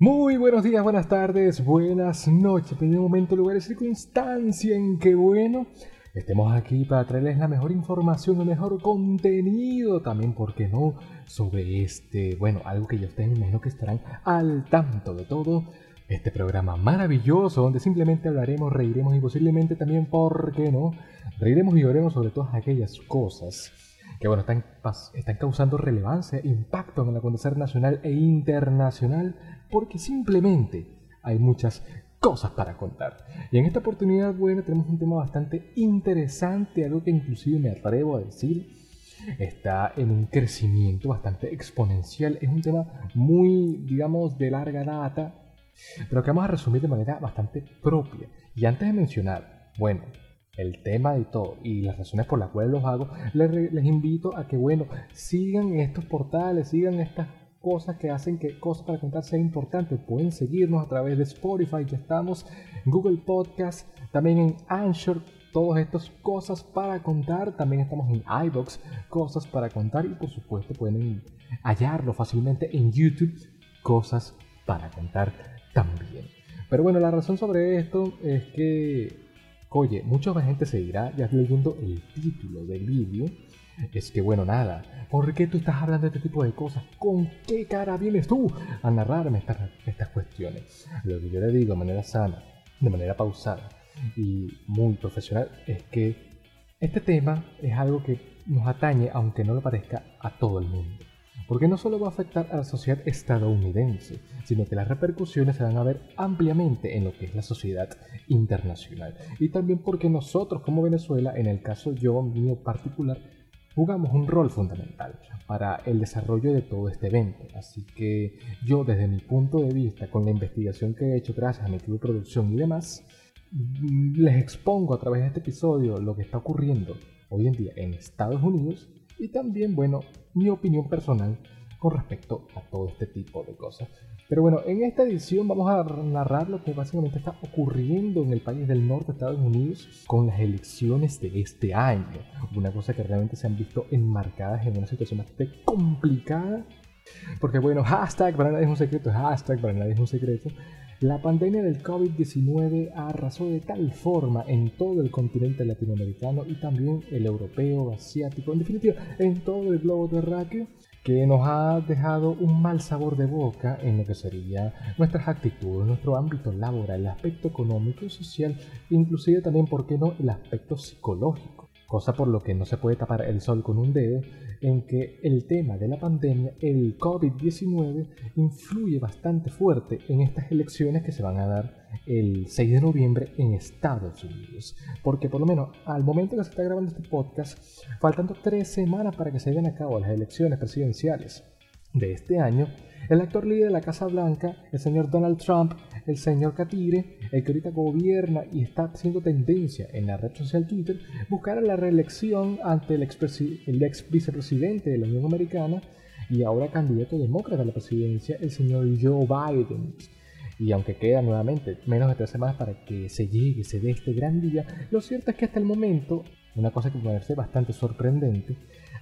Muy buenos días, buenas tardes, buenas noches, del momento, lugar y circunstancia en que, bueno, estemos aquí para traerles la mejor información, el mejor contenido, también, ¿por qué no?, sobre este, bueno, algo que ya ustedes imagino que estarán al tanto de todo, este programa maravilloso donde simplemente hablaremos, reiremos y posiblemente también, ¿por qué no?, reiremos y lloremos sobre todas aquellas cosas que bueno, están, están causando relevancia, impacto en el acontecer nacional e internacional, porque simplemente hay muchas cosas para contar. Y en esta oportunidad, bueno, tenemos un tema bastante interesante, algo que inclusive me atrevo a decir, está en un crecimiento bastante exponencial, es un tema muy, digamos, de larga data, pero que vamos a resumir de manera bastante propia. Y antes de mencionar, bueno, el tema y todo y las razones por las cuales los hago, les, invito a que, bueno, sigan estos portales, sigan estas cosas que hacen que cosas para contar sea importante. Pueden seguirnos a través de Spotify, ya estamos, Google Podcast, también en Anchor, todas estas cosas para contar. También estamos en iBox, cosas para contar y por supuesto pueden hallarlo fácilmente en YouTube, cosas para contar también. Pero bueno, la razón sobre esto es que Oye, mucha más gente seguirá ya leyendo el título del vídeo. Es que bueno, nada, ¿por qué tú estás hablando de este tipo de cosas? ¿Con qué cara vienes tú a narrarme estas, estas cuestiones? Lo que yo le digo de manera sana, de manera pausada y muy profesional es que este tema es algo que nos atañe, aunque no lo parezca, a todo el mundo porque no solo va a afectar a la sociedad estadounidense, sino que las repercusiones se van a ver ampliamente en lo que es la sociedad internacional. Y también porque nosotros como Venezuela, en el caso yo mío particular, jugamos un rol fundamental para el desarrollo de todo este evento. Así que yo desde mi punto de vista, con la investigación que he hecho gracias a mi equipo de producción y demás, les expongo a través de este episodio lo que está ocurriendo hoy en día en Estados Unidos y también, bueno, mi opinión personal con respecto a todo este tipo de cosas. Pero bueno, en esta edición vamos a narrar lo que básicamente está ocurriendo en el país del norte de Estados Unidos con las elecciones de este año. Una cosa que realmente se han visto enmarcadas en una situación bastante complicada. Porque bueno, hashtag para nadie es un secreto, hashtag para nadie es un secreto. La pandemia del COVID-19 arrasó de tal forma en todo el continente latinoamericano y también el europeo, asiático, en definitiva, en todo el globo terráqueo, que nos ha dejado un mal sabor de boca en lo que sería nuestras actitudes, nuestro ámbito laboral, el aspecto económico y social, inclusive también, ¿por qué no?, el aspecto psicológico cosa por lo que no se puede tapar el sol con un dedo, en que el tema de la pandemia, el COVID-19, influye bastante fuerte en estas elecciones que se van a dar el 6 de noviembre en Estados Unidos. Porque por lo menos al momento que se está grabando este podcast, faltando tres semanas para que se lleven a cabo las elecciones presidenciales de este año, el actor líder de la Casa Blanca, el señor Donald Trump, el señor Catire, el que ahorita gobierna y está haciendo tendencia en la red social Twitter, buscará la reelección ante el ex, el ex vicepresidente de la Unión Americana y ahora candidato demócrata a la presidencia, el señor Joe Biden. Y aunque queda nuevamente menos de tres semanas para que se llegue, se dé este gran día, lo cierto es que hasta el momento, una cosa que puede ser bastante sorprendente,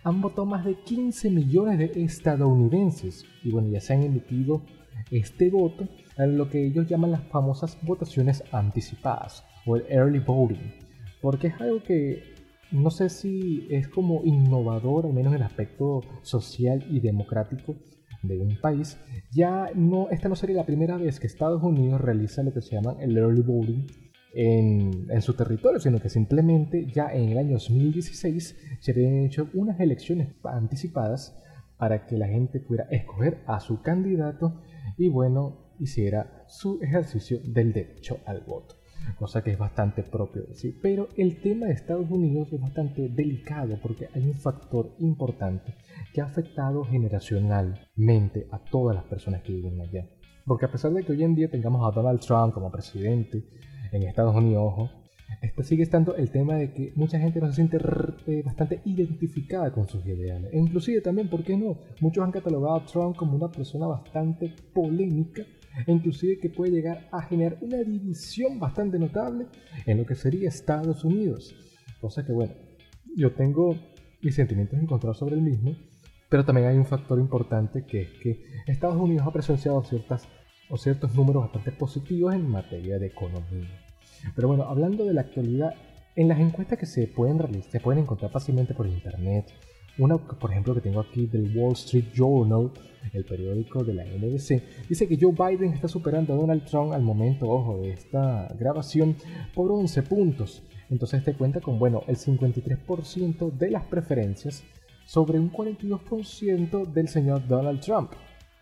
han votado más de 15 millones de estadounidenses y bueno, ya se han emitido este voto en lo que ellos llaman las famosas votaciones anticipadas o el early voting, porque es algo que no sé si es como innovador, al menos en el aspecto social y democrático de un país. Ya no, esta no sería la primera vez que Estados Unidos realiza lo que se llama el early voting en, su territorio, sino que simplemente ya en el año 2016 se habían hecho unas elecciones anticipadas para que la gente pudiera escoger a su candidato y bueno, hiciera su ejercicio del derecho al voto. Cosa que es bastante propio decir. Pero el tema de Estados Unidos es bastante delicado porque hay un factor importante que ha afectado generacionalmente a todas las personas que viven allá. Porque a pesar de que hoy en día tengamos a Donald Trump como presidente, en Estados Unidos, ojo, este sigue estando el tema de que mucha gente no se siente eh, bastante identificada con sus ideales. E inclusive también, ¿por qué no? Muchos han catalogado a Trump como una persona bastante polémica e inclusive que puede llegar a generar una división bastante notable en lo que sería Estados Unidos. Cosa que, bueno, yo tengo mis sentimientos encontrados sobre el mismo, pero también hay un factor importante que es que Estados Unidos ha presenciado ciertas o ciertos números bastante positivos en materia de economía. Pero bueno, hablando de la actualidad, en las encuestas que se pueden realizar, se pueden encontrar fácilmente por internet, una, por ejemplo, que tengo aquí del Wall Street Journal, el periódico de la NBC, dice que Joe Biden está superando a Donald Trump al momento, ojo, de esta grabación por 11 puntos. Entonces te cuenta con, bueno, el 53% de las preferencias sobre un 42% del señor Donald Trump.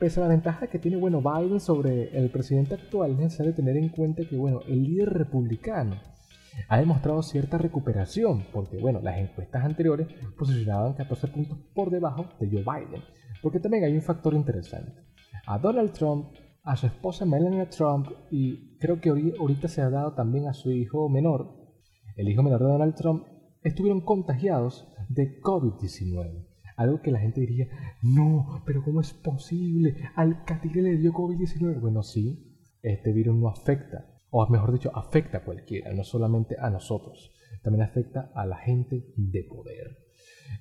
Pese a la ventaja que tiene, bueno, Biden sobre el presidente actual, es necesario tener en cuenta que, bueno, el líder republicano ha demostrado cierta recuperación, porque bueno, las encuestas anteriores posicionaban 14 puntos por debajo de Joe Biden, porque también hay un factor interesante. A Donald Trump, a su esposa Melania Trump y creo que ahorita se ha dado también a su hijo menor, el hijo menor de Donald Trump, estuvieron contagiados de COVID-19. Algo que la gente diría, no, pero ¿cómo es posible? Al Catire le dio COVID-19. Bueno, sí, este virus no afecta o mejor dicho, afecta a cualquiera, no solamente a nosotros, también afecta a la gente de poder.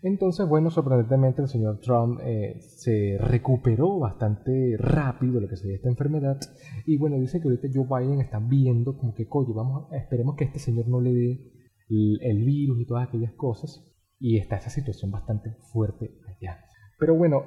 Entonces, bueno, sorprendentemente el señor Trump eh, se recuperó bastante rápido lo que sería esta enfermedad. Y bueno, dice que ahorita Joe Biden está viendo como que, coño, vamos, esperemos que este señor no le dé el virus y todas aquellas cosas. Y está esa situación bastante fuerte allá. Pero bueno,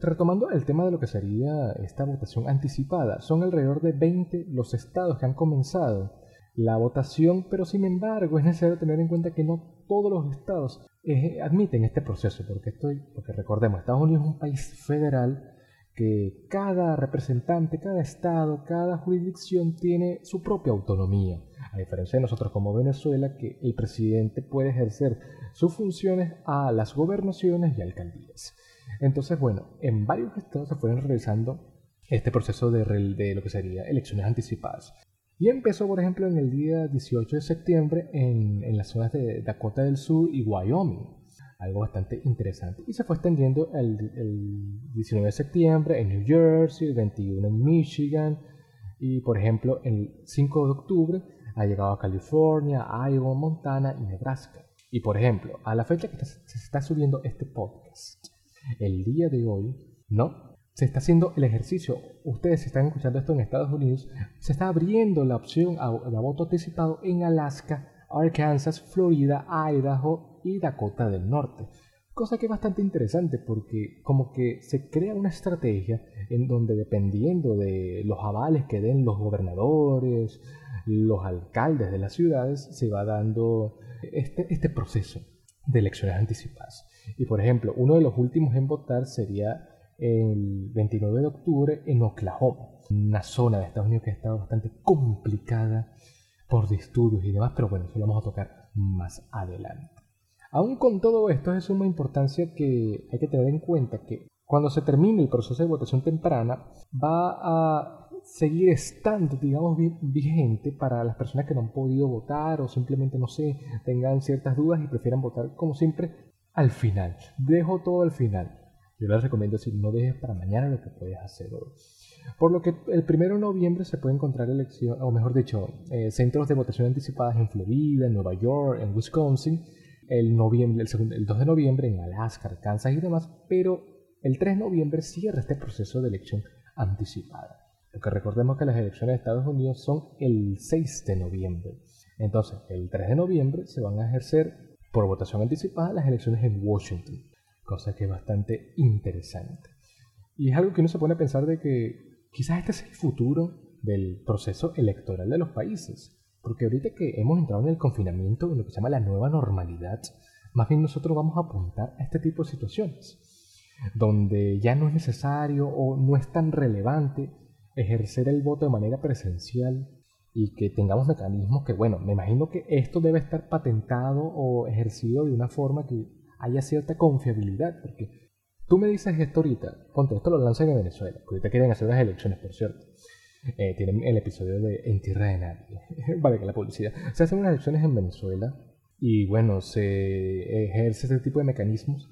retomando el tema de lo que sería esta votación anticipada, son alrededor de 20 los estados que han comenzado la votación, pero sin embargo es necesario tener en cuenta que no todos los estados eh, admiten este proceso, porque, estoy, porque recordemos, Estados Unidos es un país federal que cada representante, cada estado, cada jurisdicción tiene su propia autonomía, a diferencia de nosotros como Venezuela, que el presidente puede ejercer sus funciones a las gobernaciones y alcaldías. Entonces, bueno, en varios estados se fueron realizando este proceso de, lo que sería elecciones anticipadas. Y empezó, por ejemplo, en el día 18 de septiembre en, en las zonas de Dakota del Sur y Wyoming algo bastante interesante. Y se fue extendiendo el, el, 19 de septiembre en New Jersey, el 21 en Michigan y por ejemplo el 5 de octubre ha llegado a California, Iowa, Montana y Nebraska. Y por ejemplo, a la fecha que se está subiendo este podcast, el día de hoy, ¿no? Se está haciendo el ejercicio. Ustedes están escuchando esto en Estados Unidos. Se está abriendo la opción a, voto anticipado en Alaska, Arkansas, Florida, Idaho y Dakota del Norte. Cosa que es bastante interesante porque como que se crea una estrategia en donde dependiendo de los avales que den los gobernadores, los alcaldes de las ciudades, se va dando este, este proceso de elecciones anticipadas. Y por ejemplo, uno de los últimos en votar sería el 29 de octubre en Oklahoma, una zona de Estados Unidos que ha estado bastante complicada por disturbios y demás, pero bueno, eso lo vamos a tocar más adelante. Aún con todo esto es de suma importancia que hay que tener en cuenta que cuando se termine el proceso de votación temprana va a seguir estando, digamos, vigente para las personas que no han podido votar o simplemente, no sé, tengan ciertas dudas y prefieran votar como siempre al final. Dejo todo al final. Yo les recomiendo decir, no dejes para mañana lo que puedes hacer hoy. Por lo que el 1 de noviembre se puede encontrar elección, o mejor dicho, eh, centros de votación anticipadas en Florida, en Nueva York, en Wisconsin, el, noviembre, el, el 2 de noviembre en Alaska, Arkansas y demás, pero el 3 de noviembre cierra este proceso de elección anticipada. Porque recordemos que las elecciones de Estados Unidos son el 6 de noviembre. Entonces, el 3 de noviembre se van a ejercer por votación anticipada las elecciones en Washington, cosa que es bastante interesante. Y es algo que uno se pone a pensar de que quizás este es el futuro del proceso electoral de los países, porque ahorita que hemos entrado en el confinamiento, en lo que se llama la nueva normalidad, más bien nosotros vamos a apuntar a este tipo de situaciones, donde ya no es necesario o no es tan relevante ejercer el voto de manera presencial y que tengamos mecanismos que, bueno, me imagino que esto debe estar patentado o ejercido de una forma que haya cierta confiabilidad, porque tú me dices esto ahorita, ponte, esto lo lanzan en Venezuela, porque ahorita quieren hacer unas elecciones, por cierto. Eh, tienen el episodio de En Tierra de Nadie, vale que la publicidad. Se hacen unas elecciones en Venezuela y bueno, se ejerce este tipo de mecanismos.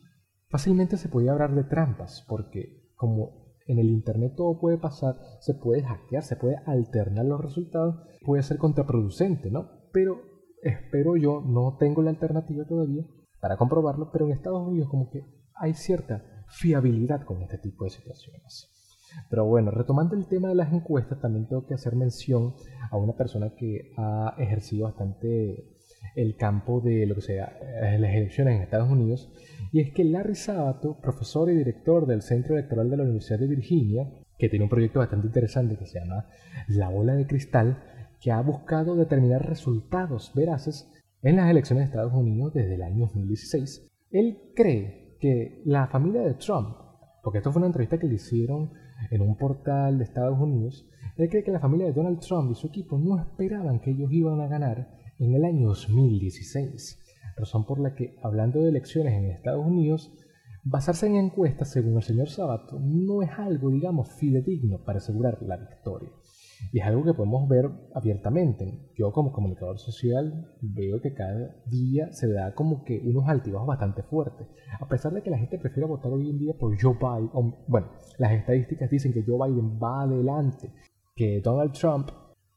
Fácilmente se podía hablar de trampas, porque como en el Internet todo puede pasar, se puede hackear, se puede alternar los resultados, puede ser contraproducente, ¿no? Pero espero yo, no tengo la alternativa todavía para comprobarlo, pero en Estados Unidos como que hay cierta fiabilidad con este tipo de situaciones. Pero bueno, retomando el tema de las encuestas, también tengo que hacer mención a una persona que ha ejercido bastante el campo de lo que sea eh, las elecciones en Estados Unidos, y es que Larry Sabato, profesor y director del Centro Electoral de la Universidad de Virginia, que tiene un proyecto bastante interesante que se llama La Bola de Cristal, que ha buscado determinar resultados veraces en las elecciones de Estados Unidos desde el año 2016. Él cree que la familia de Trump, porque esto fue una entrevista que le hicieron en un portal de Estados Unidos, él cree que la familia de Donald Trump y su equipo no esperaban que ellos iban a ganar en el año 2016, razón por la que, hablando de elecciones en Estados Unidos, basarse en encuestas, según el señor Sabato, no es algo, digamos, fidedigno para asegurar la victoria. Y es algo que podemos ver abiertamente. Yo como comunicador social veo que cada día se da como que unos altibajos bastante fuertes. A pesar de que la gente prefiere votar hoy en día por Joe Biden, bueno, las estadísticas dicen que Joe Biden va adelante, que Donald Trump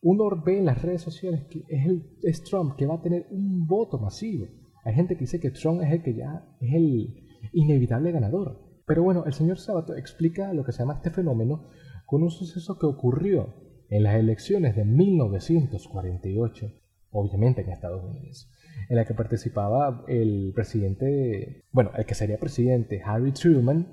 uno ve en las redes sociales que es, el, es Trump que va a tener un voto masivo. Hay gente que dice que Trump es el que ya es el inevitable ganador. Pero bueno, el señor Sabato explica lo que se llama este fenómeno con un suceso que ocurrió en las elecciones de 1948, obviamente en Estados Unidos, en la que participaba el presidente, bueno, el que sería presidente Harry Truman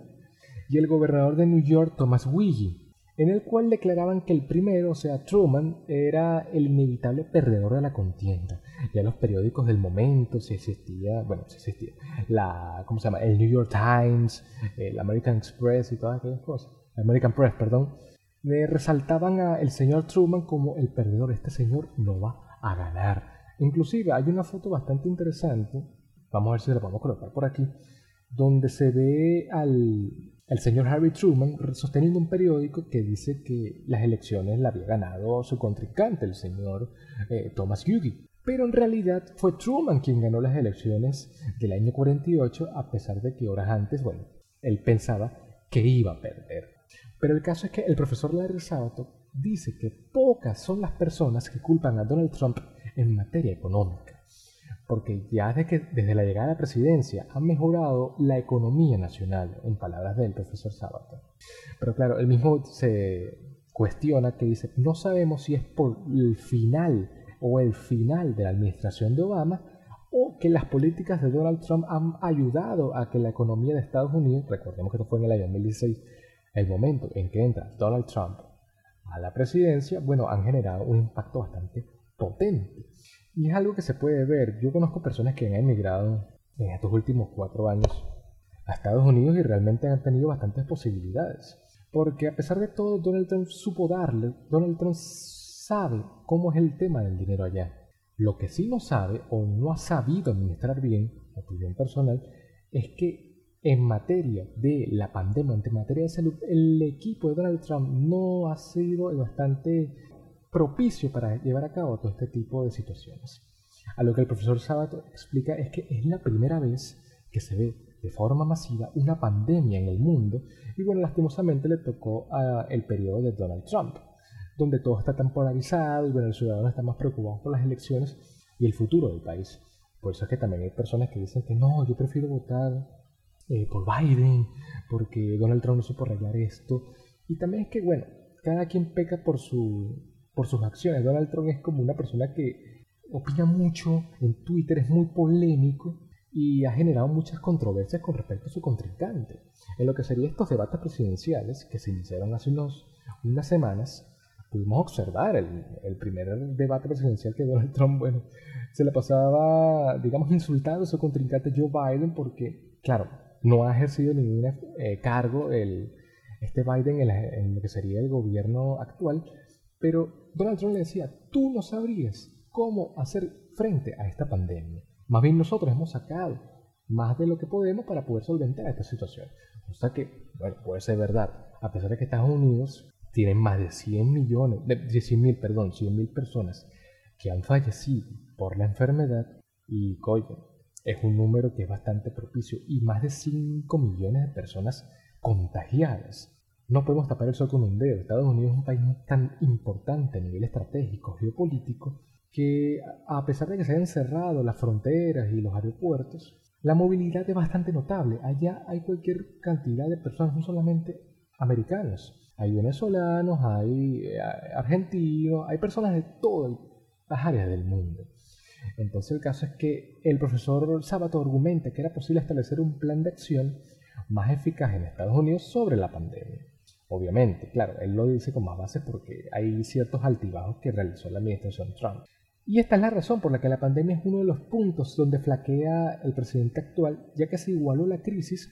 y el gobernador de New York Thomas Willie en el cual declaraban que el primero, o sea, Truman, era el inevitable perdedor de la contienda. Ya los periódicos del momento, si existía, bueno, si existía, la, ¿cómo se llama? El New York Times, el American Express y todas aquellas cosas, American Press, perdón, le resaltaban al señor Truman como el perdedor. Este señor no va a ganar. Inclusive hay una foto bastante interesante, vamos a ver si la podemos colocar por aquí, donde se ve al, señor Harry Truman sosteniendo un periódico que dice que las elecciones la había ganado su contrincante, el señor eh, Thomas Hughie. Pero en realidad fue Truman quien ganó las elecciones del año 48, a pesar de que horas antes, bueno, él pensaba que iba a perder. Pero el caso es que el profesor Larry Sabato dice que pocas son las personas que culpan a Donald Trump en materia económica porque ya desde, que, desde la llegada a la presidencia ha mejorado la economía nacional, en palabras del profesor Sabato. Pero claro, él mismo se cuestiona que dice, no sabemos si es por el final o el final de la administración de Obama o que las políticas de Donald Trump han ayudado a que la economía de Estados Unidos, recordemos que esto fue en el año 2016, el momento en que entra Donald Trump a la presidencia, bueno, han generado un impacto bastante potente. Y es algo que se puede ver. Yo conozco personas que han emigrado en estos últimos cuatro años a Estados Unidos y realmente han tenido bastantes posibilidades. Porque a pesar de todo, Donald Trump supo darle, Donald Trump sabe cómo es el tema del dinero allá. Lo que sí no sabe o no ha sabido administrar bien, opinión personal, es que en materia de la pandemia, en materia de salud, el equipo de Donald Trump no ha sido bastante propicio para llevar a cabo todo este tipo de situaciones. A lo que el profesor Sabato explica es que es la primera vez que se ve de forma masiva una pandemia en el mundo y bueno, lastimosamente le tocó a el periodo de Donald Trump, donde todo está tan polarizado y bueno, el ciudadano está más preocupado por las elecciones y el futuro del país. Por eso es que también hay personas que dicen que no, yo prefiero votar eh, por Biden porque Donald Trump no supo arreglar esto. Y también es que, bueno, cada quien peca por su por sus acciones. Donald Trump es como una persona que opina mucho en Twitter, es muy polémico y ha generado muchas controversias con respecto a su contrincante. En lo que serían estos debates presidenciales que se iniciaron hace unos, unas semanas, pudimos observar el, el, primer debate presidencial que Donald Trump, bueno, se le pasaba, digamos, insultando a su contrincante Joe Biden porque, claro, no ha ejercido ningún eh, cargo el, este Biden en, en, lo que sería el gobierno actual, pero Donald Trump le decía, tú no sabrías cómo hacer frente a esta pandemia. Más bien nosotros hemos sacado más de lo que podemos para poder solventar esta situación. O sea que, bueno, puede ser verdad. A pesar de que Estados Unidos tiene más de 100 millones, de 100 mil, perdón, 100 mil personas que han fallecido por la enfermedad y, coño, es un número que es bastante propicio y más de 5 millones de personas contagiadas. No podemos tapar el sol con un dedo. Estados Unidos es un país tan importante a nivel estratégico, geopolítico, que a pesar de que se hayan cerrado las fronteras y los aeropuertos, la movilidad es bastante notable. Allá hay cualquier cantidad de personas, no solamente americanos. Hay venezolanos, hay eh, argentinos, hay personas de todas las áreas del mundo. Entonces el caso es que el profesor Sabato argumenta que era posible establecer un plan de acción más eficaz en Estados Unidos sobre la pandemia. Obviamente, claro, él lo dice con más base porque hay ciertos altibajos que realizó la administración Trump. Y esta es la razón por la que la pandemia es uno de los puntos donde flaquea el presidente actual, ya que se igualó la crisis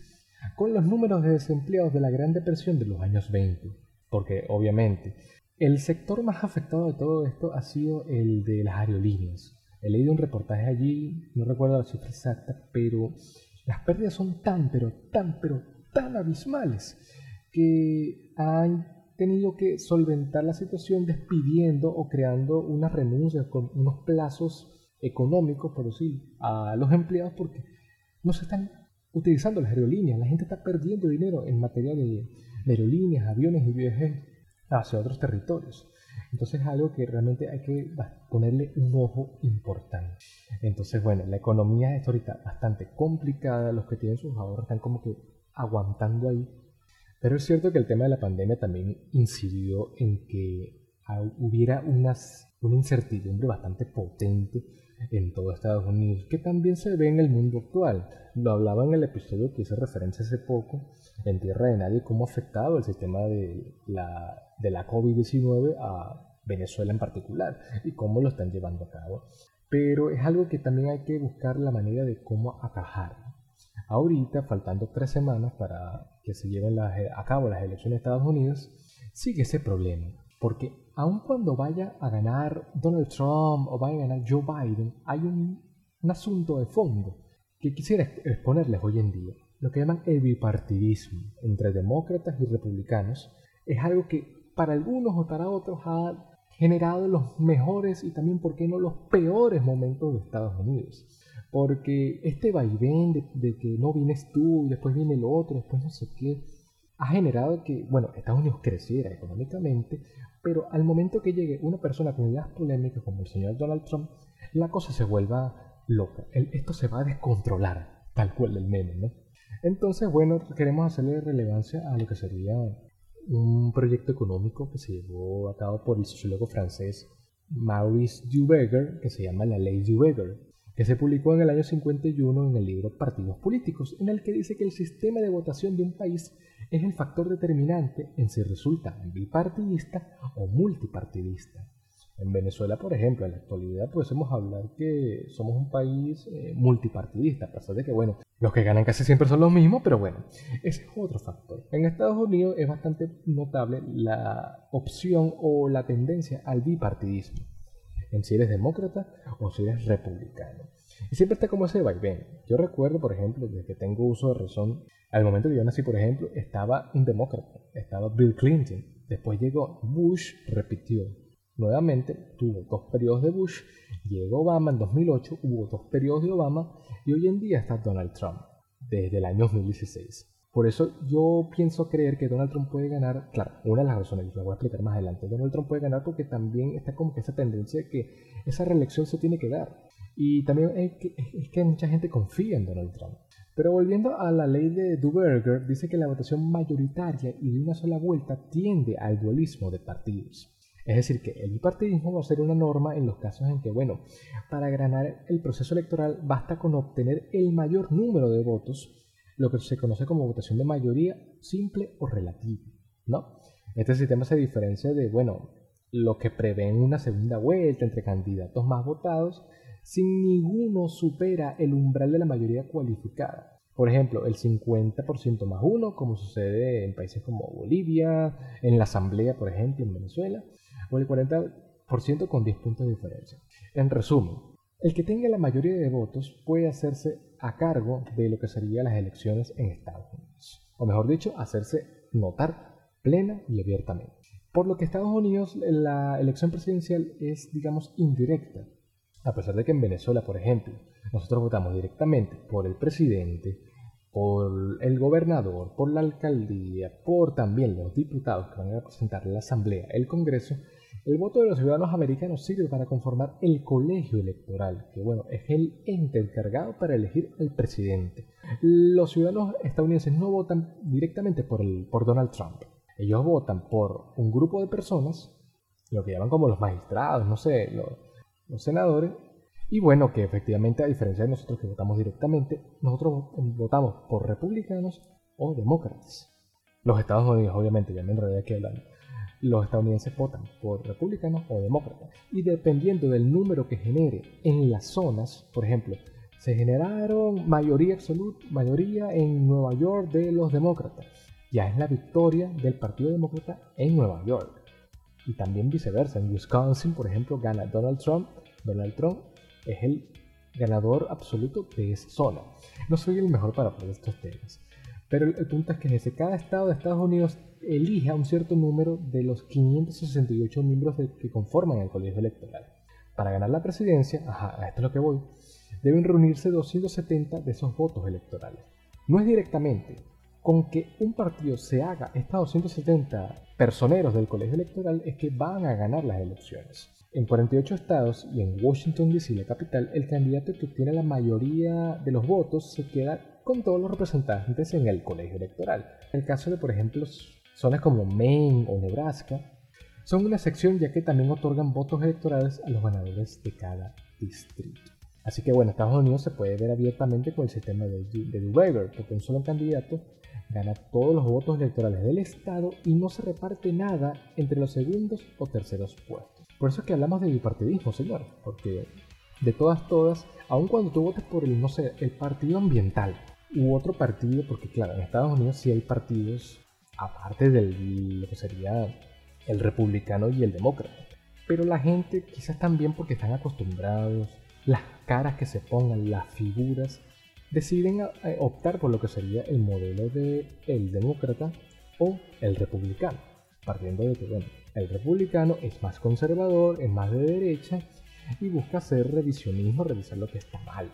con los números de desempleados de la Gran Depresión de los años 20. Porque, obviamente, el sector más afectado de todo esto ha sido el de las aerolíneas. He leído un reportaje allí, no recuerdo la cifra exacta, pero las pérdidas son tan, pero tan, pero tan abismales que han tenido que solventar la situación despidiendo o creando unas renuncias con unos plazos económicos, por decir, a los empleados porque no se están utilizando las aerolíneas. La gente está perdiendo dinero en materia de, aerolíneas, aviones y viajes hacia otros territorios. Entonces es algo que realmente hay que ponerle un ojo importante. Entonces, bueno, la economía está ahorita bastante complicada, los que tienen sus ahorros están como que aguantando ahí pero es cierto que el tema de la pandemia también incidió en que hubiera unas, una incertidumbre bastante potente en todo Estados Unidos, que también se ve en el mundo actual. Lo hablaba en el episodio que hice referencia hace poco, en Tierra de Nadie, cómo ha afectado el sistema de la, de la COVID-19 a Venezuela en particular y cómo lo están llevando a cabo. Pero es algo que también hay que buscar la manera de cómo atajar. Ahorita, faltando tres semanas para que se lleven a cabo las elecciones de Estados Unidos, sigue ese problema. Porque aun cuando vaya a ganar Donald Trump o vaya a ganar Joe Biden, hay un, asunto de fondo que quisiera exponerles hoy en día. Lo que llaman el bipartidismo entre demócratas y republicanos es algo que para algunos o para otros ha generado los mejores y también, ¿por qué no, los peores momentos de Estados Unidos. Porque este vaivén de, de que no vienes tú, y después viene el otro, después no sé qué, ha generado que, bueno, Estados Unidos creciera económicamente, pero al momento que llegue una persona con ideas polémicas como el señor Donald Trump, la cosa se vuelva loca. esto se va a descontrolar, tal cual el meme, ¿no? Entonces, bueno, queremos hacerle relevancia a lo que sería un proyecto económico que se llevó a cabo por el sociólogo francés Maurice Duverger, que se llama la Ley Duverger que se publicó en el año 51 en el libro Partidos Políticos, en el que dice que el sistema de votación de un país es el factor determinante en si resulta bipartidista o multipartidista. En Venezuela, por ejemplo, en la actualidad podemos hablar que somos un país eh, multipartidista, a pesar de que, bueno, los que ganan casi siempre son los mismos, pero bueno, ese es otro factor. En Estados Unidos es bastante notable la opción o la tendencia al bipartidismo en si eres demócrata o si eres republicano. Y siempre está como ese vaivén. Yo recuerdo, por ejemplo, desde que tengo uso de razón, al momento que yo nací, por ejemplo, estaba un demócrata, estaba Bill Clinton. Después llegó Bush, repitió. Nuevamente tuvo dos periodos de Bush, llegó Obama en 2008, hubo dos periodos de Obama y hoy en día está Donald Trump, desde el año 2016. Por eso yo pienso creer que Donald Trump puede ganar, claro, una de las razones, que lo voy a explicar más adelante, Donald Trump puede ganar porque también está como que esa tendencia de que esa reelección se tiene que dar. Y también es que, es que mucha gente confía en Donald Trump. Pero volviendo a la ley de Duberger, dice que la votación mayoritaria y de una sola vuelta tiende al dualismo de partidos. Es decir, que el bipartidismo va a ser una norma en los casos en que, bueno, para ganar el proceso electoral basta con obtener el mayor número de votos lo que se conoce como votación de mayoría simple o relativa, ¿no? Este sistema se diferencia de, bueno, lo que prevén una segunda vuelta entre candidatos más votados, sin ninguno supera el umbral de la mayoría cualificada. Por ejemplo, el 50% más uno, como sucede en países como Bolivia, en la Asamblea, por ejemplo, en Venezuela, o el 40% con 10 puntos de diferencia. En resumen, el que tenga la mayoría de votos puede hacerse a cargo de lo que serían las elecciones en Estados Unidos. O mejor dicho, hacerse notar plena y abiertamente. Por lo que Estados Unidos la elección presidencial es, digamos, indirecta. A pesar de que en Venezuela, por ejemplo, nosotros votamos directamente por el presidente, por el gobernador, por la alcaldía, por también los diputados que van a representar la Asamblea, el Congreso, el voto de los ciudadanos americanos sirve para conformar el colegio electoral, que bueno, es el ente encargado para elegir al presidente. Los ciudadanos estadounidenses no votan directamente por, el, por Donald Trump. Ellos votan por un grupo de personas, lo que llaman como los magistrados, no sé, los, los senadores, y bueno, que efectivamente a diferencia de nosotros que votamos directamente, nosotros votamos por republicanos o demócratas. Los Estados Unidos, obviamente, ya me enredé aquí hablando. Los estadounidenses votan por republicanos o demócratas. Y dependiendo del número que genere en las zonas, por ejemplo, se generaron mayoría absoluta, mayoría en Nueva York de los demócratas. Ya es la victoria del Partido Demócrata en Nueva York. Y también viceversa. En Wisconsin, por ejemplo, gana Donald Trump. Donald Trump es el ganador absoluto de esa zona. No soy el mejor para hablar de estos temas. Pero el, punto es que cada estado de Estados Unidos elija un cierto número de los 568 miembros que conforman el colegio electoral. Para ganar la presidencia, a esto es lo que voy, deben reunirse 270 de esos votos electorales. No es directamente con que un partido se haga estas 270 personeros del colegio electoral es que van a ganar las elecciones. En 48 estados y en Washington DC, la capital, el candidato que obtiene la mayoría de los votos se queda con todos los representantes en el colegio electoral. En el caso de, por ejemplo, zonas como Maine o Nebraska, son una sección ya que también otorgan votos electorales a los ganadores de cada distrito. Así que bueno, Estados Unidos se puede ver abiertamente con el sistema de, de porque un solo candidato gana todos los votos electorales del Estado y no se reparte nada entre los segundos o terceros puestos. Por eso es que hablamos de bipartidismo, señor, porque de todas, todas, aun cuando tú votes por el, no sé, el partido ambiental u otro partido, porque claro, en Estados Unidos sí hay partidos aparte de lo que sería el republicano y el demócrata. Pero la gente, quizás también porque están acostumbrados, las caras que se pongan, las figuras, deciden eh, optar por lo que sería el modelo de el demócrata o el republicano, partiendo de que bueno, el republicano es más conservador, es más de derecha y busca hacer revisionismo, revisar lo que está mal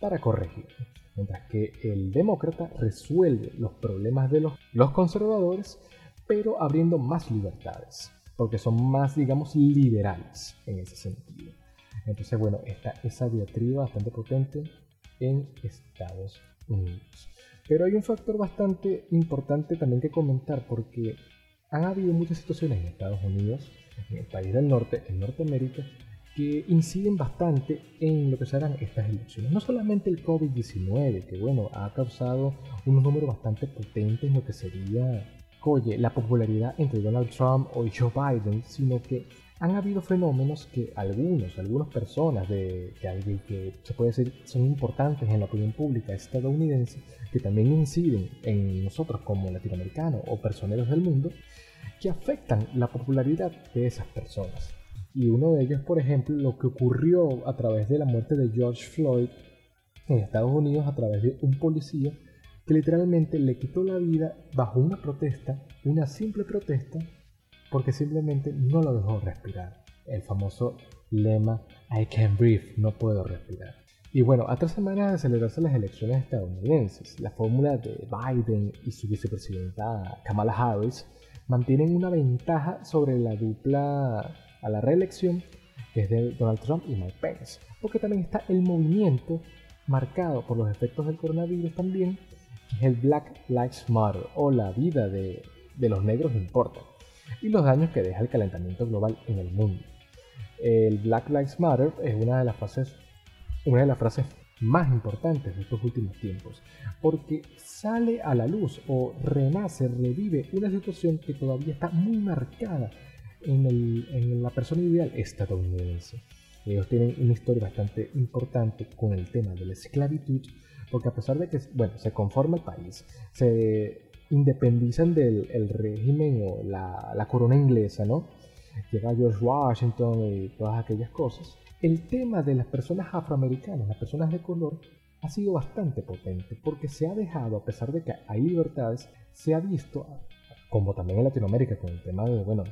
para corregir. Mientras que el demócrata resuelve los problemas de los, los conservadores, pero abriendo más libertades, porque son más, digamos, liberales en ese sentido. Entonces, bueno, está esa diatriba bastante potente en Estados Unidos. Pero hay un factor bastante importante también que comentar porque han habido muchas situaciones en Estados Unidos, en el país del norte, en Norteamérica, que inciden bastante en lo que serán estas elecciones. No solamente el COVID-19, que bueno, ha causado un número bastante potente en lo que sería, oye, la popularidad entre Donald Trump o Joe Biden, sino que han habido fenómenos que algunos, algunas personas de, que, que se puede decir son importantes en la opinión pública estadounidense, que también inciden en nosotros como latinoamericanos o personeros del mundo, que afectan la popularidad de esas personas. Y uno de ellos, por ejemplo, lo que ocurrió a través de la muerte de George Floyd en Estados Unidos a través de un policía que literalmente le quitó la vida bajo una protesta, una simple protesta, porque simplemente no lo dejó respirar. El famoso lema I can't breathe, no puedo respirar. Y bueno, a tres semanas de celebrarse las elecciones estadounidenses, la fórmula de Biden y su vicepresidenta Kamala Harris mantienen una ventaja sobre la dupla a la reelección que es de Donald Trump y Mike Pence, porque también está el movimiento marcado por los efectos del coronavirus también, que es el Black Lives Matter o la vida de, de los negros importa y los daños que deja el calentamiento global en el mundo. El Black Lives Matter es una de las frases, una de las frases más importantes de estos últimos tiempos, porque sale a la luz o renace, revive una situación que todavía está muy marcada en, el, en la persona ideal estadounidense. Ellos tienen una historia bastante importante con el tema de la esclavitud, porque a pesar de que bueno, se conforma el país, se independizan del el régimen o la, la, corona inglesa, ¿no? Llega George Washington y todas aquellas cosas. El tema de las personas afroamericanas, las personas de color, ha sido bastante potente porque se ha dejado, a pesar de que hay libertades, se ha visto, como también en Latinoamérica con el tema de, bueno,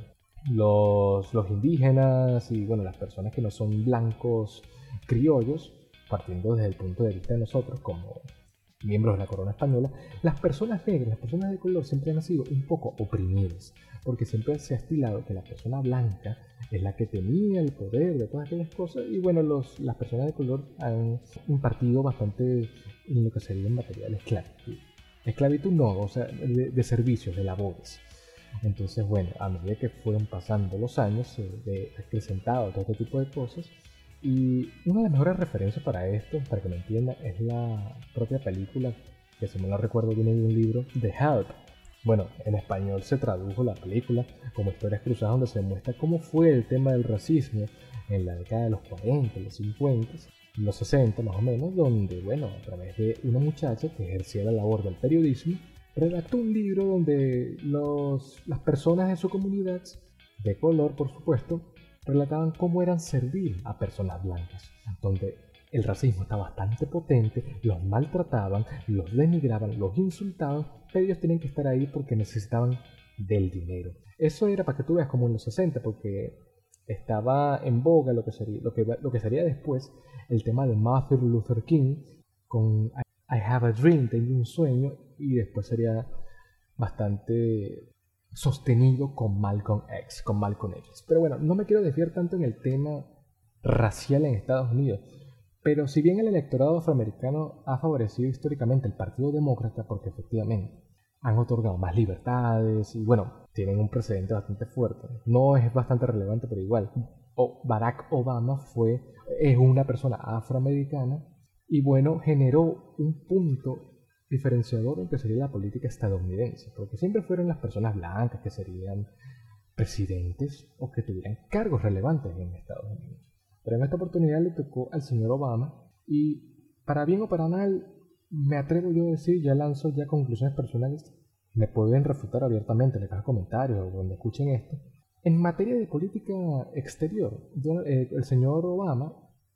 los, indígenas y, bueno, las personas que no son blancos criollos, partiendo desde el punto de vista de nosotros como miembros de la corona española, las personas negras, las personas de color siempre han sido un poco oprimidas, porque siempre se ha estilado que la persona blanca es la que tenía el poder de todas aquellas cosas, y bueno, los, las personas de color han impartido bastante en lo que sería en materia de esclavitud. Esclavitud no, o sea, de servicios, de labores. Entonces, bueno, a medida que fueron pasando los años, se ha acrecentado todo este tipo de cosas. Y una de las mejores referencias para esto, para que me entienda, es la propia película, que si me lo recuerdo viene de un libro, The Help. Bueno, en español se tradujo la película como Historias Cruzadas, donde se muestra cómo fue el tema del racismo en la década de los 40, los 50, los 60 más o menos, donde, bueno, a través de una muchacha que ejercía la labor del periodismo, redactó un libro donde los, las personas de su comunidad, de color por supuesto, relataban cómo eran servir a personas blancas, donde el racismo está bastante potente, los maltrataban, los denigraban, los insultaban, pero ellos tenían que estar ahí porque necesitaban del dinero. Eso era para que tú veas como en los 60, porque estaba en boga lo que sería, lo que, lo que sería después el tema de Martin Luther King con I have a dream, tengo un sueño, y después sería bastante sostenido con Malcolm X, con Malcolm X. Pero bueno, no me quiero desviar tanto en el tema racial en Estados Unidos. Pero si bien el electorado afroamericano ha favorecido históricamente el Partido Demócrata, porque efectivamente han otorgado más libertades y bueno, tienen un precedente bastante fuerte. No es bastante relevante, pero igual. O Barack Obama fue, es una persona afroamericana y bueno, generó un punto diferenciador en que sería la política estadounidense, porque siempre fueron las personas blancas que serían presidentes o que tuvieran cargos relevantes en Estados Unidos. Pero en esta oportunidad le tocó al señor Obama y para bien o para mal, me atrevo yo a decir, ya lanzo ya conclusiones personales, me pueden refutar abiertamente en el comentarios o donde escuchen esto. En materia de política exterior, eh, el señor Obama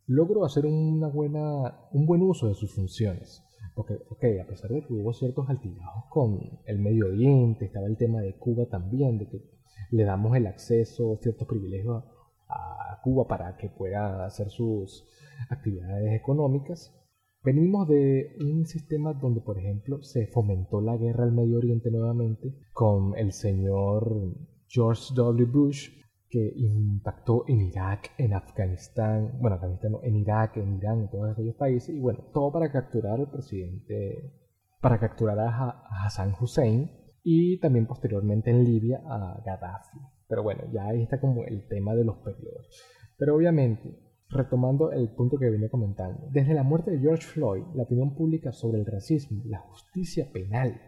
logró hacer una buena, un buen uso de sus funciones. Porque, ok, a pesar de que hubo ciertos altibajos con el Medio Oriente, estaba el tema de Cuba también, de que le damos el acceso, ciertos privilegios a Cuba para que pueda hacer sus actividades económicas. Venimos de un sistema donde, por ejemplo, se fomentó la guerra al Medio Oriente nuevamente con el señor George W. Bush, que impactó en Irak, en Afganistán, bueno, Afganistán en Irak, en Irán, en todos aquellos países, y bueno, todo para capturar al presidente, para capturar a, Hassan Hussein y también posteriormente en Libia a Gaddafi. Pero bueno, ya ahí está como el tema de los periodos. Pero obviamente, retomando el punto que venía comentando, desde la muerte de George Floyd, la opinión pública sobre el racismo, la justicia penal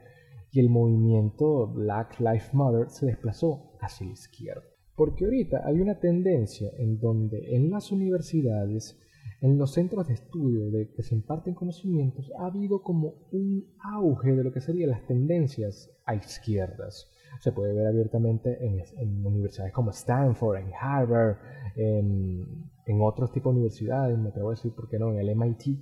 y el movimiento Black Lives Matter se desplazó hacia la izquierda. Porque ahorita hay una tendencia en donde en las universidades, en los centros de estudio de que se imparten conocimientos, ha habido como un auge de lo que serían las tendencias a izquierdas. Se puede ver abiertamente en, universidades como Stanford, en Harvard, en, otros tipos de universidades, me atrevo a decir, ¿por qué no?, en el MIT,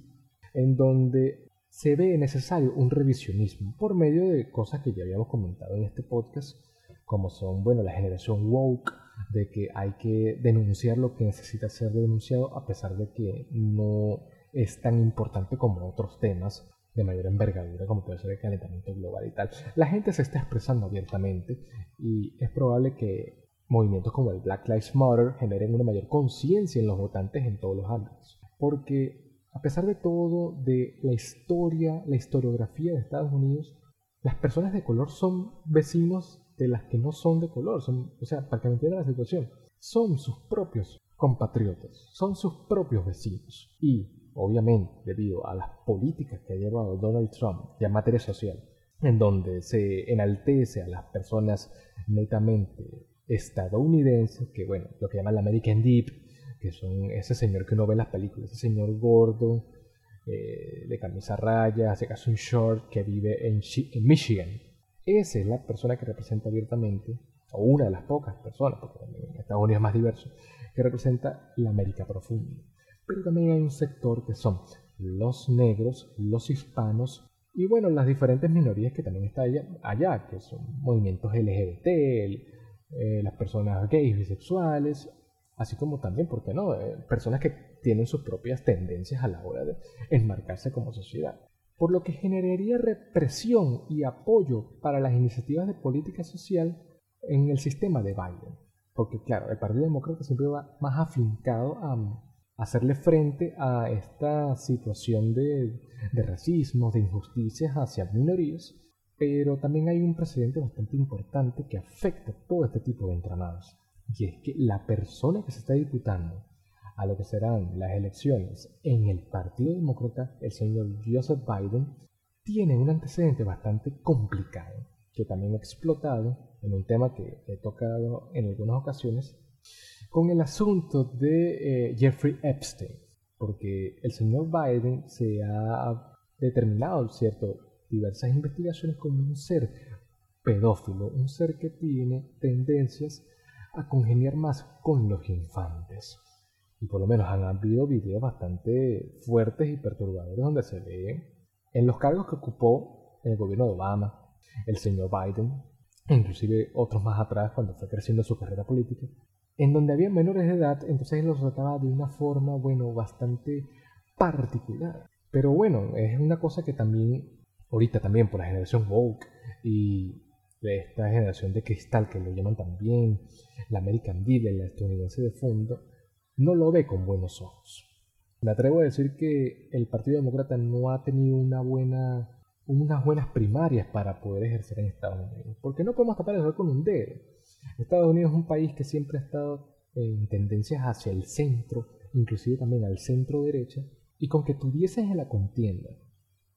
en donde se ve necesario un revisionismo por medio de cosas que ya habíamos comentado en este podcast, como son, bueno, la generación woke, de que hay que denunciar lo que necesita ser denunciado a pesar de que no es tan importante como otros temas de mayor envergadura como puede ser el calentamiento global y tal. La gente se está expresando abiertamente y es probable que movimientos como el Black Lives Matter generen una mayor conciencia en los votantes en todos los ámbitos. Porque a pesar de todo, de la historia, la historiografía de Estados Unidos, las personas de color son vecinos de las que no son de color. Son, o sea, para que me entiendan la situación, son sus propios compatriotas, son sus propios vecinos. Y, obviamente, debido a las políticas que ha llevado Donald Trump en materia social, en donde se enaltece a las personas netamente estadounidenses, que bueno, lo que llaman la American Deep, que son ese señor que uno ve en las películas, ese señor gordo, eh, de camisa raya, hace caso un short, que vive en, en Michigan, esa es la persona que representa abiertamente, o una de las pocas personas, porque en Estados Unidos es más diverso, que representa la América profunda. Pero también hay un sector que son los negros, los hispanos y bueno, las diferentes minorías que también están allá, que son movimientos LGBT, eh, las personas gays, bisexuales, así como también, ¿por qué no?, eh, personas que tienen sus propias tendencias a la hora de enmarcarse como sociedad por lo que generaría represión y apoyo para las iniciativas de política social en el sistema de Biden. Porque claro, el Partido Demócrata siempre va más afincado a, hacerle frente a esta situación de, de racismo, de injusticias hacia minorías, Pero también hay un precedente bastante importante que afecta todo este tipo de entramados. Y es que la persona que se está disputando a lo que serán las elecciones en el Partido Demócrata, el señor Joseph Biden, tiene un antecedente bastante complicado, que también ha explotado en un tema que he tocado en algunas ocasiones, con el asunto de eh, Jeffrey Epstein, porque el señor Biden se ha determinado, ¿cierto?, diversas investigaciones como un ser pedófilo, un ser que tiene tendencias a congeniar más con los infantes. Y por lo menos han habido videos bastante fuertes y perturbadores donde se ve en los cargos que ocupó el gobierno de Obama, el señor Biden, inclusive otros más atrás cuando fue creciendo su carrera política, en donde había menores de edad, entonces él los trataba de una forma, bueno, bastante particular. Pero bueno, es una cosa que también, ahorita también por la generación woke y de esta generación de cristal que lo llaman también, la American Deal, la estadounidense de fondo, no lo ve con buenos ojos. Me atrevo a decir que el Partido Demócrata no ha tenido una buena, unas buenas primarias para poder ejercer en Estados Unidos, porque no podemos tapar el sol con un dedo. Estados Unidos es un país que siempre ha estado en tendencias hacia el centro, inclusive también al centro derecha, y con que tuvieses en la contienda,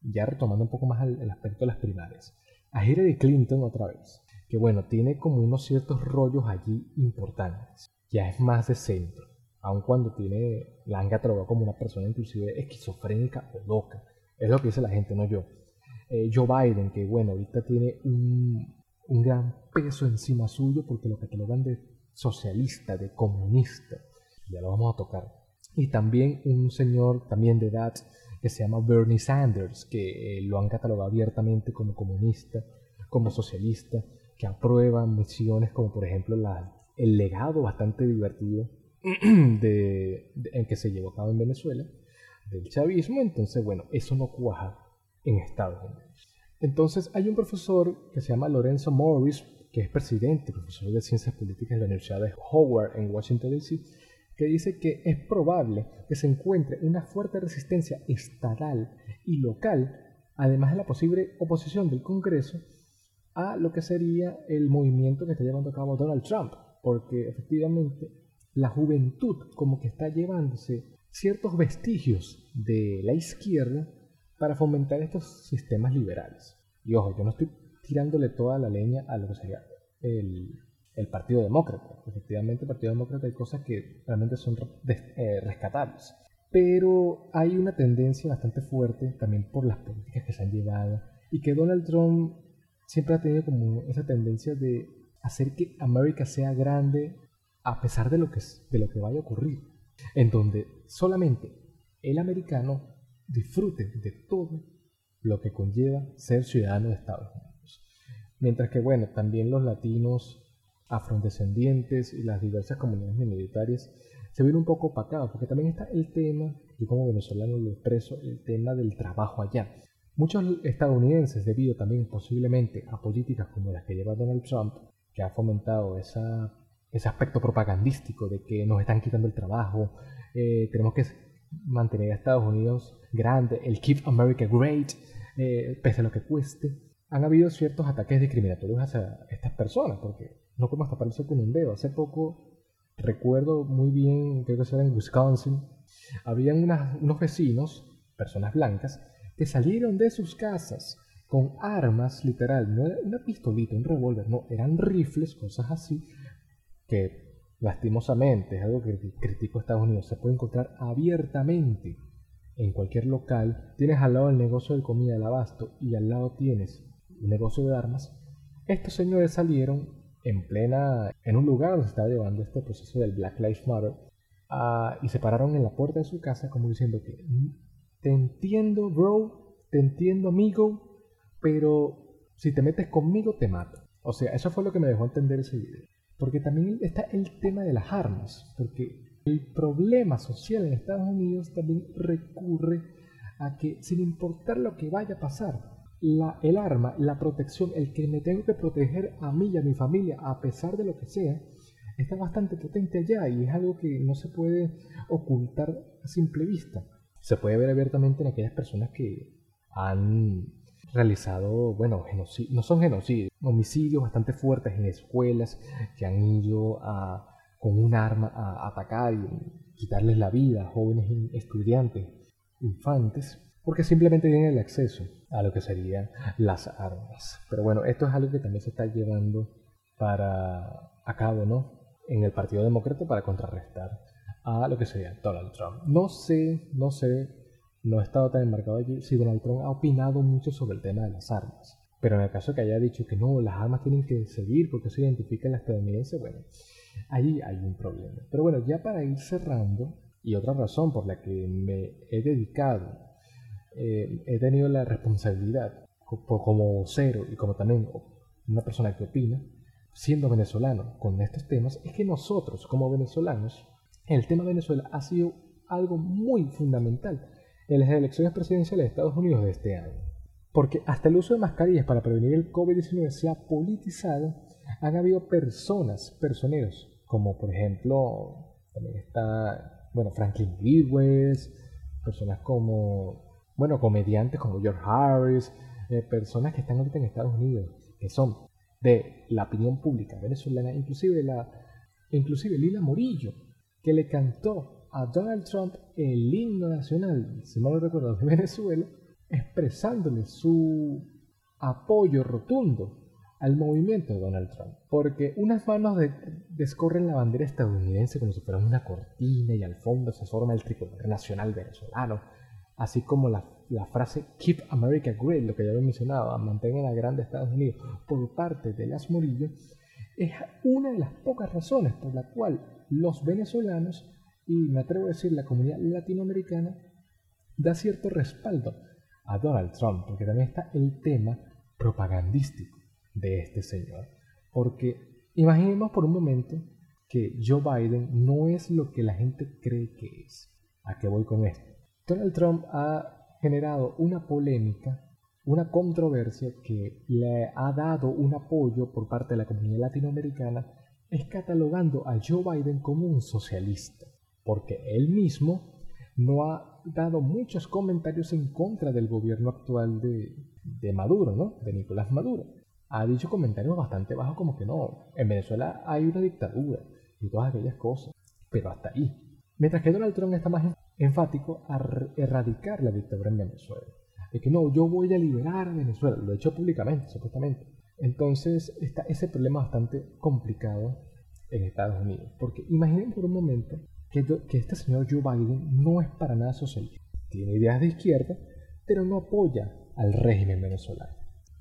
ya retomando un poco más el, aspecto de las primarias, a Hillary Clinton otra vez, que bueno, tiene como unos ciertos rollos allí importantes, ya es más de centro, aun cuando tiene, la han catalogado como una persona inclusive esquizofrénica o loca, es lo que dice la gente, no yo. Eh, Joe Biden, que bueno, ahorita tiene un, gran peso encima suyo porque lo catalogan de socialista, de comunista. Ya lo vamos a tocar. Y también un señor también de edad que se llama Bernie Sanders, que eh, lo han catalogado abiertamente como comunista, como socialista, que aprueba misiones como por ejemplo el legado bastante divertido de, en que se llevó a cabo en Venezuela, del chavismo. Entonces, bueno, eso no cuaja en Estados Unidos. Entonces hay un profesor que se llama Lorenzo Morris, que es presidente, profesor de ciencias políticas de la Universidad de Howard en Washington, D.C., que dice que es probable que se encuentre una fuerte resistencia estatal y local, además de la posible oposición del Congreso, a lo que sería el movimiento que está llevando a cabo Donald Trump, porque efectivamente la juventud como que está llevándose ciertos vestigios de la izquierda para fomentar estos sistemas liberales. Y ojo, yo no estoy tirándole toda la leña a lo que sería el, Partido Demócrata. Efectivamente, el Partido Demócrata hay cosas que realmente son eh, rescatables. Pero hay una tendencia bastante fuerte también por las políticas que se han llevado y que Donald Trump siempre ha tenido como esa tendencia de hacer que América sea grande a pesar de lo que, de lo que vaya a ocurrir. En donde solamente el americano disfrute de todo lo que conlleva ser ciudadano de Estados Unidos. Mientras que, bueno, también los latinos afrodescendientes y las diversas comunidades minoritarias se ven un poco opacados, porque también está el tema, yo como venezolano lo expreso, el tema del trabajo allá. Muchos estadounidenses, debido también posiblemente a políticas como las que lleva Donald Trump, que ha fomentado esa, ese aspecto propagandístico de que nos están quitando el trabajo, eh, tenemos que mantener a Estados Unidos grande, el Keep America Great, eh, pese a lo que cueste, han habido ciertos ataques discriminatorios hacia estas personas, porque no podemos taparse con un dedo. Hace poco, recuerdo muy bien, creo que era en Wisconsin, habían unos vecinos, personas blancas, que salieron de sus casas con armas, literal, no era una pistolita, un revólver, no, eran rifles, cosas así, que lastimosamente, es algo que critico a Estados Unidos, se puede encontrar abiertamente en cualquier local. Tienes al lado el negocio de comida, del abasto, y al lado tienes un negocio de armas. Estos señores salieron en plena, en un lugar donde se estaba llevando este proceso del Black Lives Matter, y se pararon en la puerta de su casa como diciendo que te entiendo, bro, te entiendo, amigo, pero si te metes conmigo te mato. O sea, eso fue lo que me dejó entender ese video. Porque también está el tema de las armas, porque el problema social en Estados Unidos también recurre a que sin importar lo que vaya a pasar, la, el arma, la protección, el que me tengo que proteger a mí y a mi familia a pesar de lo que sea, está bastante potente allá y es algo que no se puede ocultar a simple vista. Se puede ver abiertamente en aquellas personas que han realizado, bueno, no son genocidios, homicidios bastante fuertes en escuelas que han ido a, con un arma a atacar y quitarles la vida a jóvenes estudiantes, infantes, porque simplemente tienen el acceso a lo que serían las armas. Pero bueno, esto es algo que también se está llevando para a cabo, ¿no? En el Partido Demócrata para contrarrestar a lo que sería Donald Trump. No sé, no sé, no he estado tan enmarcado allí si Donald Trump ha opinado mucho sobre el tema de las armas. Pero en el caso que haya dicho que no, las armas tienen que seguir porque se identifica la estadounidense, bueno, ahí hay un problema. Pero bueno, ya para ir cerrando, y otra razón por la que me he dedicado, eh, he tenido la responsabilidad como vocero y como también una persona que opina, siendo venezolano con estos temas, es que nosotros como venezolanos, el tema Venezuela ha sido algo muy fundamental en las elecciones presidenciales de Estados Unidos de este año. Porque hasta el uso de mascarillas para prevenir el COVID-19 se ha politizado, han habido personas, personeros, como por ejemplo, también está, bueno, Franklin D. personas como, bueno, comediantes como George Harris, eh, personas que están ahorita en Estados Unidos, que son de la opinión pública venezolana, inclusive, la, inclusive Lila Morillo, que le cantó a Donald Trump el himno nacional, si no lo recuerdo, de Venezuela, expresándole su apoyo rotundo al movimiento de Donald Trump. Porque unas manos descorren la bandera estadounidense como si fuera una cortina y al fondo se forma el tricolor nacional venezolano, así como la, frase Keep America Great, lo que ya había mencionado, mantengan a grande Estados Unidos, por parte de las Morillo, es una de las pocas razones por la cual los venezolanos, y me atrevo a decir la comunidad latinoamericana, da cierto respaldo a Donald Trump, porque también está el tema propagandístico de este señor. Porque imaginemos por un momento que Joe Biden no es lo que la gente cree que es. ¿A qué voy con esto? Donald Trump ha generado una polémica, una controversia que le ha dado un apoyo por parte de la comunidad latinoamericana, es catalogando a Joe Biden como un socialista, porque él mismo no ha dado muchos comentarios en contra del gobierno actual de, Maduro, ¿no? De Nicolás Maduro. Ha dicho comentarios bastante bajos como que no, en Venezuela hay una dictadura y todas aquellas cosas, pero hasta ahí. Mientras que Donald Trump está más enfático a erradicar la dictadura en Venezuela. De que no, yo voy a liberar a Venezuela, lo he hecho públicamente, supuestamente. Entonces está ese problema bastante complicado en Estados Unidos. Porque imaginen por un momento que, este señor Joe Biden no es para nada socialista. Tiene ideas de izquierda, pero no apoya al régimen venezolano.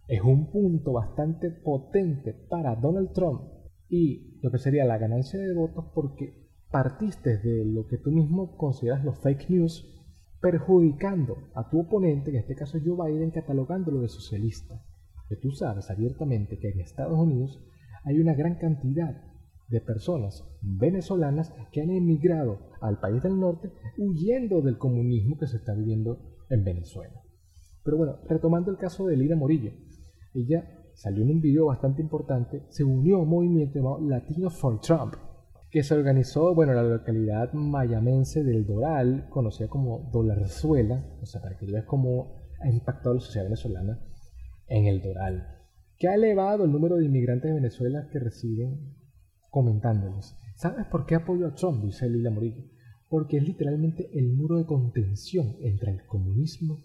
Es un punto bastante potente para Donald Trump y lo que sería la ganancia de votos porque partiste de lo que tú mismo consideras los fake news, perjudicando a tu oponente, en este caso Joe Biden, catalogándolo de socialista. Que tú sabes abiertamente que en Estados Unidos hay una gran cantidad de personas venezolanas que han emigrado al país del norte huyendo del comunismo que se está viviendo en Venezuela. Pero bueno, retomando el caso de Lina Morillo, ella salió en un video bastante importante, se unió a un movimiento llamado Latino for Trump, que se organizó, bueno, en la localidad mayamense del Doral, conocida como Dolarzuela, o sea, para que veas cómo ha impactado la sociedad venezolana en el Doral, que ha elevado el número de inmigrantes de Venezuela que residen comentándoles. ¿Sabes por qué apoyo a Trump? Dice Lila Morillo. Porque es literalmente el muro de contención entre el comunismo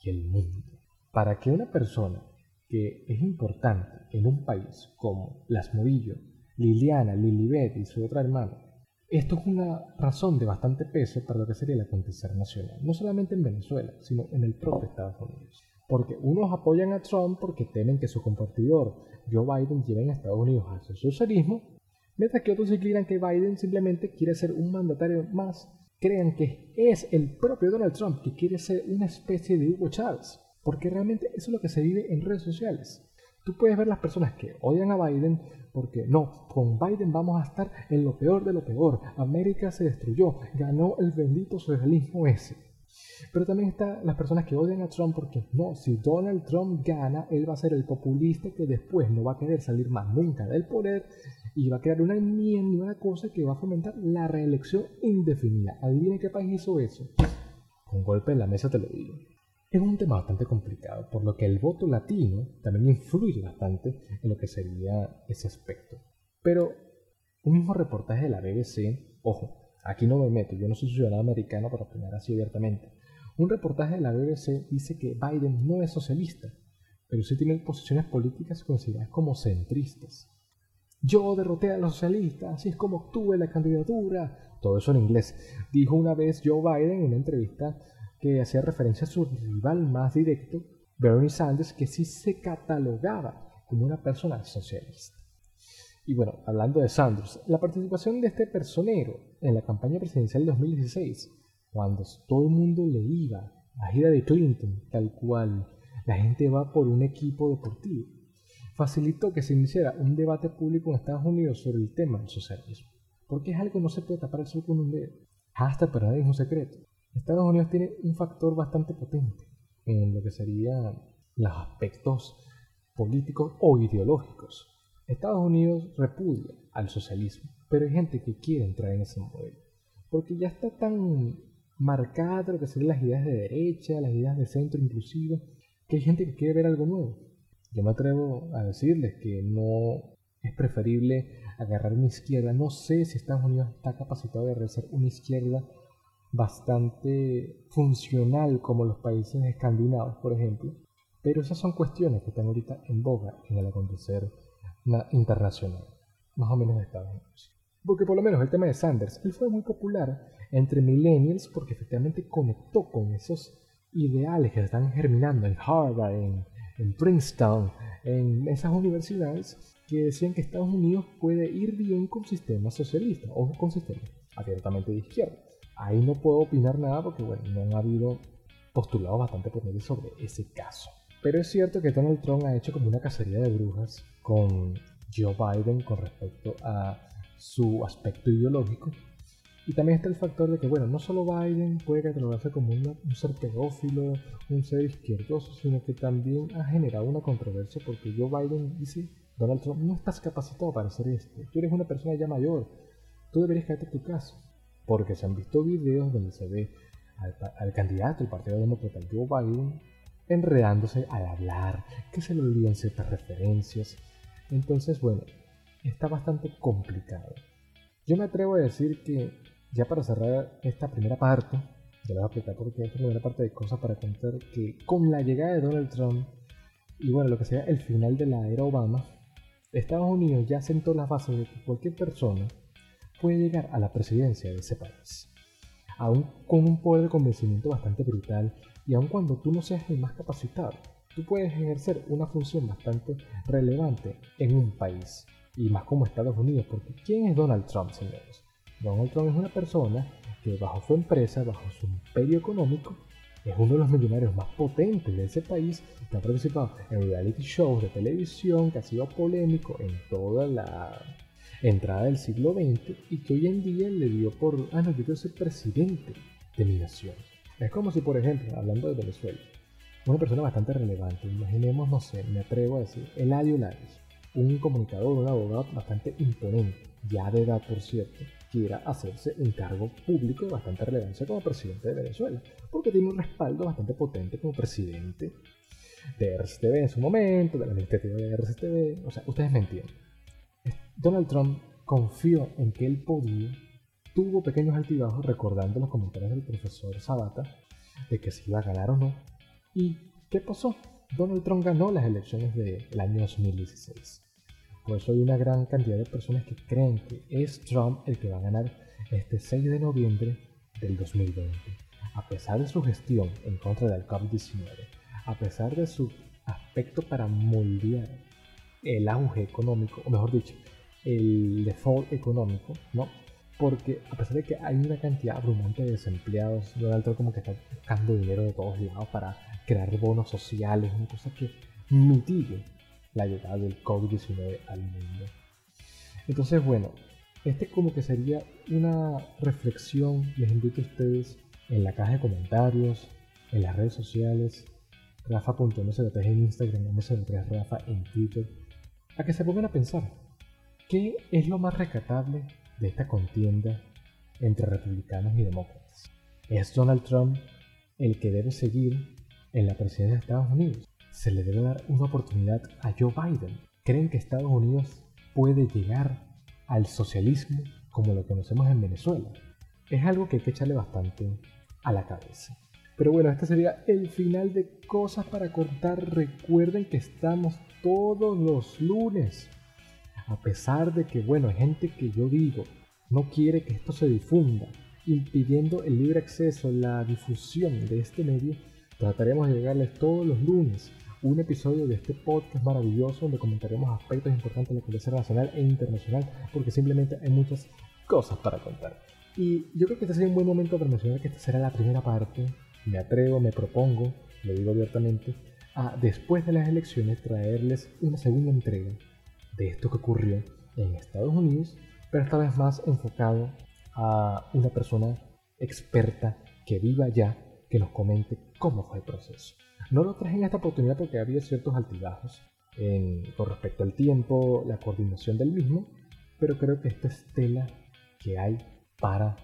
y el mundo. Para que una persona que es importante en un país como Las Morillo, Liliana, Lilibet y su otra hermana, esto es una razón de bastante peso para lo que sería el acontecer nacional, no solamente en Venezuela, sino en el propio Estados Unidos. Porque unos apoyan a Trump porque temen que su compartidor Joe Biden lleve a Estados Unidos hacia el socialismo Mientras que otros inclinan que Biden simplemente quiere ser un mandatario más, crean que es el propio Donald Trump que quiere ser una especie de Hugo Chávez, porque realmente eso es lo que se vive en redes sociales. Tú puedes ver las personas que odian a Biden porque no, con Biden vamos a estar en lo peor de lo peor. América se destruyó, ganó el bendito socialismo ese. Pero también están las personas que odian a Trump porque no, si Donald Trump gana, él va a ser el populista que después no va a querer salir más nunca del poder y va a crear una enmienda, una cosa que va a fomentar la reelección indefinida. Adivinen qué país hizo eso. Con golpe en la mesa te lo digo. Es un tema bastante complicado, por lo que el voto latino también influye bastante en lo que sería ese aspecto. Pero un mismo reportaje de la BBC, ojo, aquí no me meto, yo no soy ciudadano americano para opinar así abiertamente. Un reportaje de la BBC dice que Biden no es socialista, pero sí tiene posiciones políticas consideradas como centristas. Yo derroté a los socialistas, así es como obtuve la candidatura. Todo eso en inglés. Dijo una vez Joe Biden en una entrevista que hacía referencia a su rival más directo, Bernie Sanders, que sí se catalogaba como una persona socialista. Y bueno, hablando de Sanders, la participación de este personero en la campaña presidencial de 2016, cuando todo el mundo le iba a gira de Clinton, tal cual la gente va por un equipo deportivo, facilitó que se iniciara un debate público en Estados Unidos sobre el tema del socialismo, porque es algo que no se puede tapar el sol con un dedo, hasta nadie es un secreto. Estados Unidos tiene un factor bastante potente en lo que serían los aspectos políticos o ideológicos. Estados Unidos repudia al socialismo, pero hay gente que quiere entrar en ese modelo, porque ya está tan marcada lo que serían las ideas de derecha, las ideas de centro inclusive, que hay gente que quiere ver algo nuevo. Yo me atrevo a decirles que no es preferible agarrar una izquierda. No sé si Estados Unidos está capacitado de realizar una izquierda bastante funcional como los países escandinavos, por ejemplo. Pero esas son cuestiones que están ahorita en boga en el acontecer internacional, más o menos de Estados Unidos. Porque por lo menos el tema de Sanders, él fue muy popular entre millennials porque efectivamente conectó con esos ideales que están germinando en Harvard, en, en Princeton, en esas universidades que decían que Estados Unidos puede ir bien con sistemas socialistas o con sistemas abiertamente de izquierda. Ahí no puedo opinar nada porque, bueno, no han habido postulados bastante potentes sobre ese caso. Pero es cierto que Donald Trump ha hecho como una cacería de brujas con Joe Biden con respecto a su aspecto ideológico. Y también está el factor de que, bueno, no solo Biden puede catalogarse como un ser pedófilo, un ser izquierdoso, sino que también ha generado una controversia porque Joe Biden dice, Donald Trump, no estás capacitado para hacer esto, tú eres una persona ya mayor, tú deberías en tu casa porque se han visto videos donde se ve al, candidato del Partido Demócrata, Joe Biden, enredándose al hablar, que se le olvidan ciertas referencias. Entonces, bueno, está bastante complicado. Yo me atrevo a decir que, ya para cerrar esta primera parte, ya lo voy a explicar porque esta primera parte de cosas para contar, que con la llegada de Donald Trump, y bueno, lo que sea el final de la era Obama, Estados Unidos ya sentó las bases de que cualquier persona puede llegar a la presidencia de ese país, aún con un poder de convencimiento bastante brutal y aun cuando tú no seas el más capacitado, tú puedes ejercer una función bastante relevante en un país, y más como Estados Unidos, porque ¿quién es Donald Trump, señores? Donald Trump es una persona que bajo su empresa, bajo su imperio económico, es uno de los millonarios más potentes de ese país, que ha participado en reality shows de televisión, que ha sido polémico en toda la entrada del siglo XX y que hoy en día le dio por, ah, no, yo quiero ser presidente de mi nación. Es como si, por ejemplo, hablando de Venezuela, una persona bastante relevante, imaginemos, no sé, me atrevo a decir, Eladio Lares, un comunicador, un abogado bastante imponente, ya de edad por cierto, quiera hacerse un cargo público de bastante relevancia como presidente de Venezuela, porque tiene un respaldo bastante potente como presidente de RCTV en su momento, de la iniciativa de RCTV, o sea, ustedes me entienden. Donald Trump confió en que él podía, tuvo pequeños altibajos recordando los comentarios del profesor Sabata de que se iba a ganar o no. ¿Y qué pasó? Donald Trump ganó las elecciones del año 2016. Por eso hay una gran cantidad de personas que creen que es Trump el que va a ganar este 6 de noviembre del 2020. A pesar de su gestión en contra del COVID-19, a pesar de su aspecto para moldear el auge económico, o mejor dicho, el default económico, ¿no? Porque a pesar de que hay una cantidad abrumante de desempleados, Donald Trump como que está buscando dinero de todos lados para crear bonos sociales, una cosa que mitigue la llegada del COVID-19 al mundo. Entonces, bueno, este como que sería una reflexión, les invito a ustedes en la caja de comentarios, en las redes sociales, rafa.mc3 en Instagram, mc3 rafa en Twitter, a que se pongan a pensar ¿Qué es lo más rescatable de esta contienda entre republicanos y demócratas? ¿Es Donald Trump el que debe seguir en la presidencia de Estados Unidos. Se le debe dar una oportunidad a Joe Biden. ¿Creen que Estados Unidos puede llegar al socialismo como lo conocemos en Venezuela? Es algo que hay que echarle bastante a la cabeza. Pero bueno, este sería el final de cosas para contar. Recuerden que estamos todos los lunes. A pesar de que, bueno, hay gente que yo digo no quiere que esto se difunda, impidiendo el libre acceso, la difusión de este medio, trataremos de llegarles todos los lunes un episodio de este podcast maravilloso donde comentaremos aspectos importantes de la comunidad nacional e internacional, porque simplemente hay muchas cosas para contar. Y yo creo que este sería un buen momento para mencionar que esta será la primera parte. Me atrevo, me propongo, lo digo abiertamente, a después de las elecciones traerles una segunda entrega de esto que ocurrió en Estados Unidos, pero esta vez más enfocado a una persona experta que viva allá, que nos comente cómo fue el proceso. No lo traje en esta oportunidad porque había ciertos altibajos con respecto al tiempo, la coordinación del mismo, pero creo que esta es tela que hay para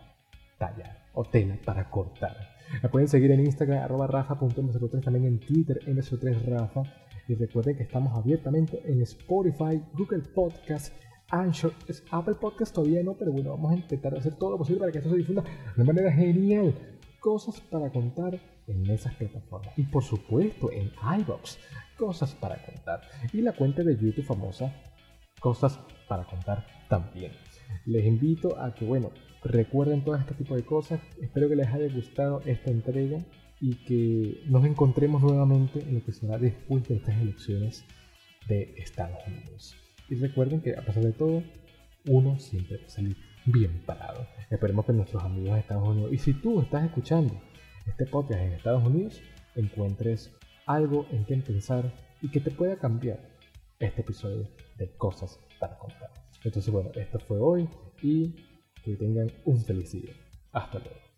tallar o tela para cortar. Me pueden seguir en Instagram arroba rafa.mc3, también en Twitter mc3rafa y recuerden que estamos abiertamente en Spotify, Google Podcast, Anchor, Apple Podcast todavía no, pero bueno, vamos a intentar hacer todo lo posible para que esto se difunda de manera genial. Cosas para contar en esas plataformas. Y por supuesto en iBox, cosas para contar. Y la cuenta de YouTube famosa, cosas para contar también. Les invito a que, bueno, recuerden todo este tipo de cosas. Espero que les haya gustado esta entrega y que nos encontremos nuevamente en lo que será después de estas elecciones de Estados Unidos. Y recuerden que a pesar de todo, uno siempre salir bien parado. Esperemos que nuestros amigos de Estados Unidos, y si tú estás escuchando este podcast en Estados Unidos, encuentres algo en que pensar y que te pueda cambiar este episodio de cosas para contar. Entonces, bueno, esto fue hoy y que tengan un feliz día. Hasta luego.